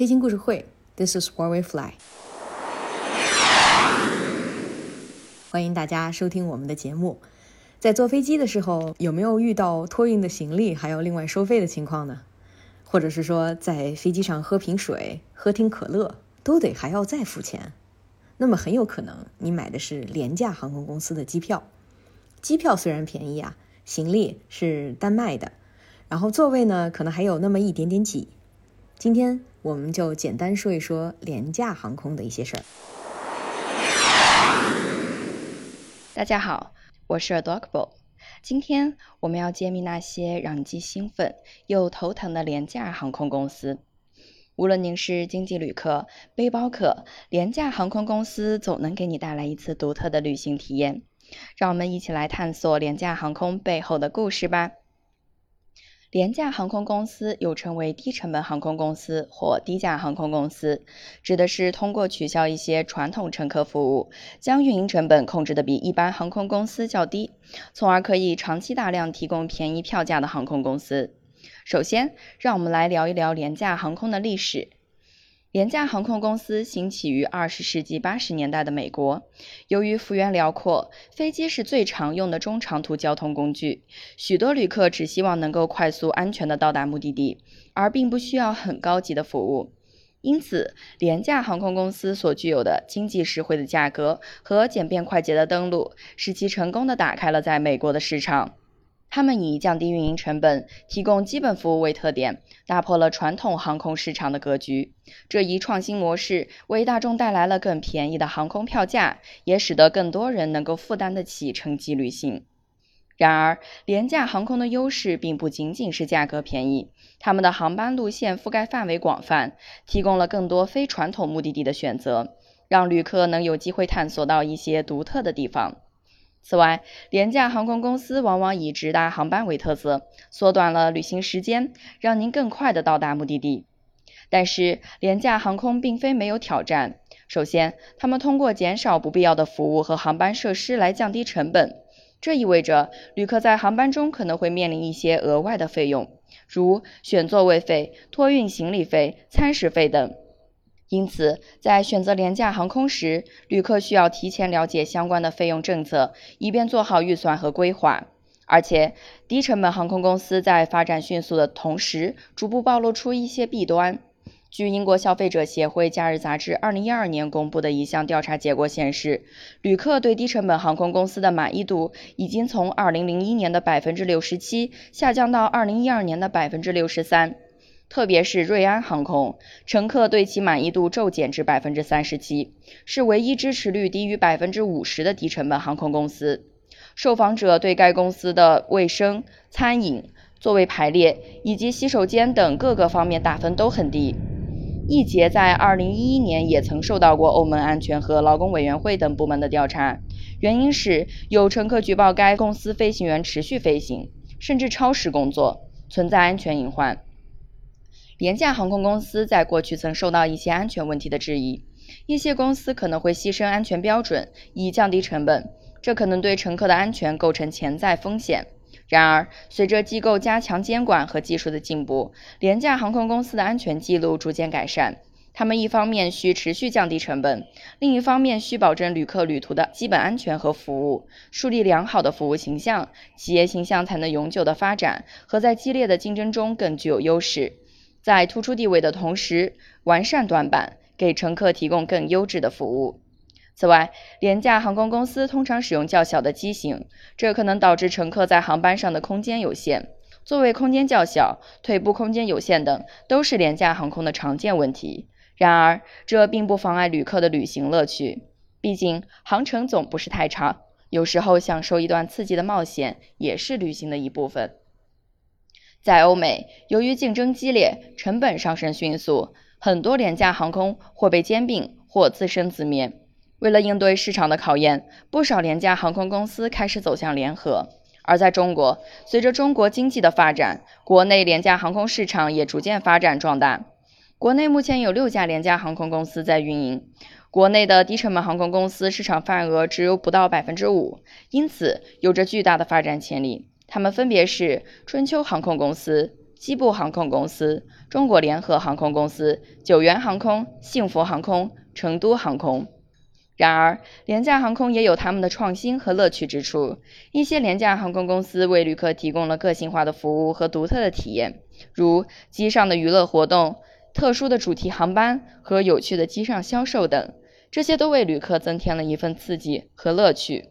飞行故事会，This is where we fly。欢迎大家收听我们的节目。在坐飞机的时候，有没有遇到托运的行李还要另外收费的情况呢？或者是说，在飞机上喝瓶水、喝听可乐，都得还要再付钱？那么很有可能你买的是廉价航空公司的机票。机票虽然便宜啊，行李是单卖的，然后座位呢可能还有那么一点点挤。今天我们就简单说一说廉价航空的一些事儿。大家好。我是 Adorable，今天我们要揭秘那些让你既兴奋又头疼的廉价航空公司。无论您是经济旅客、背包客，廉价航空公司总能给你带来一次独特的旅行体验。让我们一起来探索廉价航空背后的故事吧。廉价航空公司又称为低成本航空公司或低价航空公司，指的是通过取消一些传统乘客服务，将运营成本控制的比一般航空公司较低，从而可以长期大量提供便宜票价的航空公司。首先，让我们来聊一聊廉价航空的历史。廉价航空公司兴起于二十世纪八十年代的美国。由于幅员辽阔，飞机是最常用的中长途交通工具，许多旅客只希望能够快速、安全地到达目的地，而并不需要很高级的服务。因此，廉价航空公司所具有的经济实惠的价格和简便快捷的登陆，使其成功地打开了在美国的市场。他们以降低运营成本、提供基本服务为特点，打破了传统航空市场的格局。这一创新模式为大众带来了更便宜的航空票价，也使得更多人能够负担得起城际旅行。然而，廉价航空的优势并不仅仅是价格便宜，他们的航班路线覆盖范围广泛，提供了更多非传统目的地的选择，让旅客能有机会探索到一些独特的地方。此外，廉价航空公司往往以直达航班为特色，缩短了旅行时间，让您更快地到达目的地。但是，廉价航空并非没有挑战。首先，他们通过减少不必要的服务和航班设施来降低成本，这意味着旅客在航班中可能会面临一些额外的费用，如选座位费、托运行李费、餐食费等。因此，在选择廉价航空时，旅客需要提前了解相关的费用政策，以便做好预算和规划。而且，低成本航空公司在发展迅速的同时，逐步暴露出一些弊端。据英国消费者协会假日杂志2012年公布的一项调查结果显示，旅客对低成本航空公司的满意度已经从2001年的67%下降到2012年的63%。特别是瑞安航空，乘客对其满意度骤减至百分之三十七，是唯一支持率低于百分之五十的低成本航空公司。受访者对该公司的卫生、餐饮、座位排列以及洗手间等各个方面打分都很低。易捷在二零一一年也曾受到过欧盟安全和劳工委员会等部门的调查，原因是有乘客举报该公司飞行员持续飞行，甚至超时工作，存在安全隐患。廉价航空公司在过去曾受到一些安全问题的质疑，一些公司可能会牺牲安全标准以降低成本，这可能对乘客的安全构成潜在风险。然而，随着机构加强监管和技术的进步，廉价航空公司的安全记录逐渐改善。他们一方面需持续降低成本，另一方面需保证旅客旅途的基本安全和服务，树立良好的服务形象，企业形象才能永久的发展和在激烈的竞争中更具有优势。在突出地位的同时，完善短板，给乘客提供更优质的服务。此外，廉价航空公司通常使用较小的机型，这可能导致乘客在航班上的空间有限，座位空间较小、腿部空间有限等，都是廉价航空的常见问题。然而，这并不妨碍旅客的旅行乐趣，毕竟航程总不是太长，有时候享受一段刺激的冒险也是旅行的一部分。在欧美，由于竞争激烈、成本上升迅速，很多廉价航空或被兼并或自生自灭。为了应对市场的考验，不少廉价航空公司开始走向联合。而在中国，随着中国经济的发展，国内廉价航空市场也逐渐发展壮大。国内目前有六家廉价航空公司在运营。国内的低成本航空公司市场份额只有不到百分之五，因此有着巨大的发展潜力。他们分别是春秋航空公司、西部航空公司、中国联合航空公司、九元航空、幸福航空、成都航空。然而，廉价航空也有他们的创新和乐趣之处。一些廉价航空公司为旅客提供了个性化的服务和独特的体验，如机上的娱乐活动、特殊的主题航班和有趣的机上销售等，这些都为旅客增添了一份刺激和乐趣。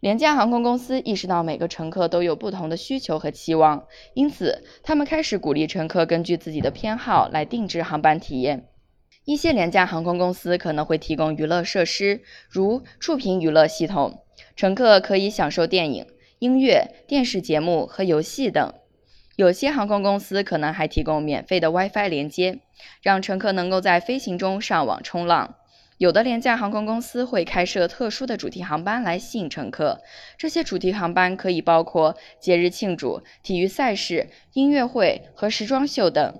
廉价航空公司意识到每个乘客都有不同的需求和期望，因此他们开始鼓励乘客根据自己的偏好来定制航班体验。一些廉价航空公司可能会提供娱乐设施，如触屏娱乐系统，乘客可以享受电影、音乐、电视节目和游戏等。有些航空公司可能还提供免费的 WiFi 连接，让乘客能够在飞行中上网冲浪。有的廉价航空公司会开设特殊的主题航班来吸引乘客，这些主题航班可以包括节日庆祝、体育赛事、音乐会和时装秀等。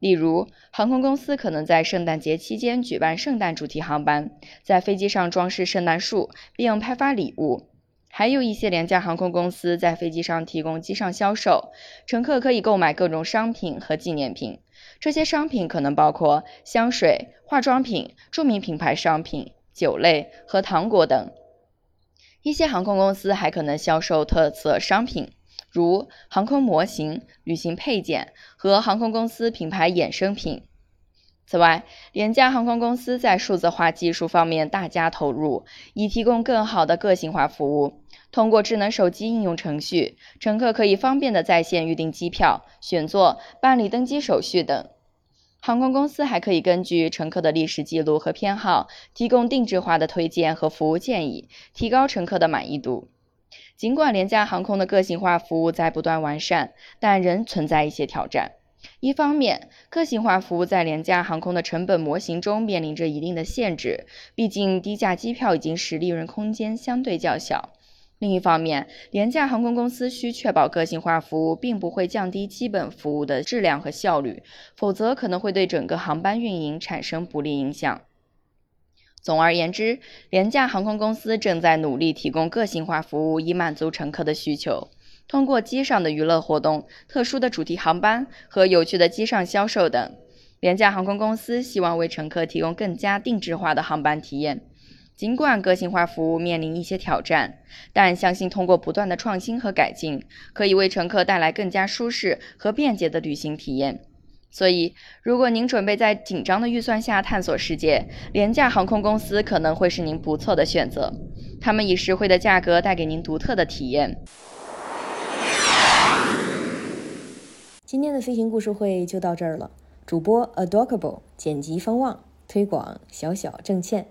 例如，航空公司可能在圣诞节期间举办圣诞主题航班，在飞机上装饰圣诞树并派发礼物。还有一些廉价航空公司在飞机上提供机上销售，乘客可以购买各种商品和纪念品。这些商品可能包括香水、化妆品、著名品牌商品、酒类和糖果等。一些航空公司还可能销售特色商品。如航空模型、旅行配件和航空公司品牌衍生品。此外，廉价航空公司在数字化技术方面大加投入，以提供更好的个性化服务。通过智能手机应用程序，乘客可以方便地在线预订机票、选座、办理登机手续等。航空公司还可以根据乘客的历史记录和偏好，提供定制化的推荐和服务建议，提高乘客的满意度。尽管廉价航空的个性化服务在不断完善，但仍存在一些挑战。一方面，个性化服务在廉价航空的成本模型中面临着一定的限制，毕竟低价机票已经使利润空间相对较小。另一方面，廉价航空公司需确保个性化服务并不会降低基本服务的质量和效率，否则可能会对整个航班运营产生不利影响。总而言之，廉价航空公司正在努力提供个性化服务，以满足乘客的需求。通过机上的娱乐活动、特殊的主题航班和有趣的机上销售等，廉价航空公司希望为乘客提供更加定制化的航班体验。尽管个性化服务面临一些挑战，但相信通过不断的创新和改进，可以为乘客带来更加舒适和便捷的旅行体验。所以，如果您准备在紧张的预算下探索世界，廉价航空公司可能会是您不错的选择。他们以实惠的价格带给您独特的体验。今天的飞行故事会就到这儿了。主播 Adorable，剪辑方望，推广小小郑倩。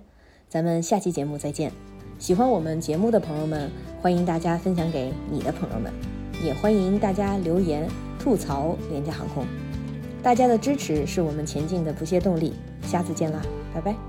咱们下期节目再见。喜欢我们节目的朋友们，欢迎大家分享给你的朋友们，也欢迎大家留言吐槽廉价航空。大家的支持是我们前进的不懈动力。下次见啦，拜拜。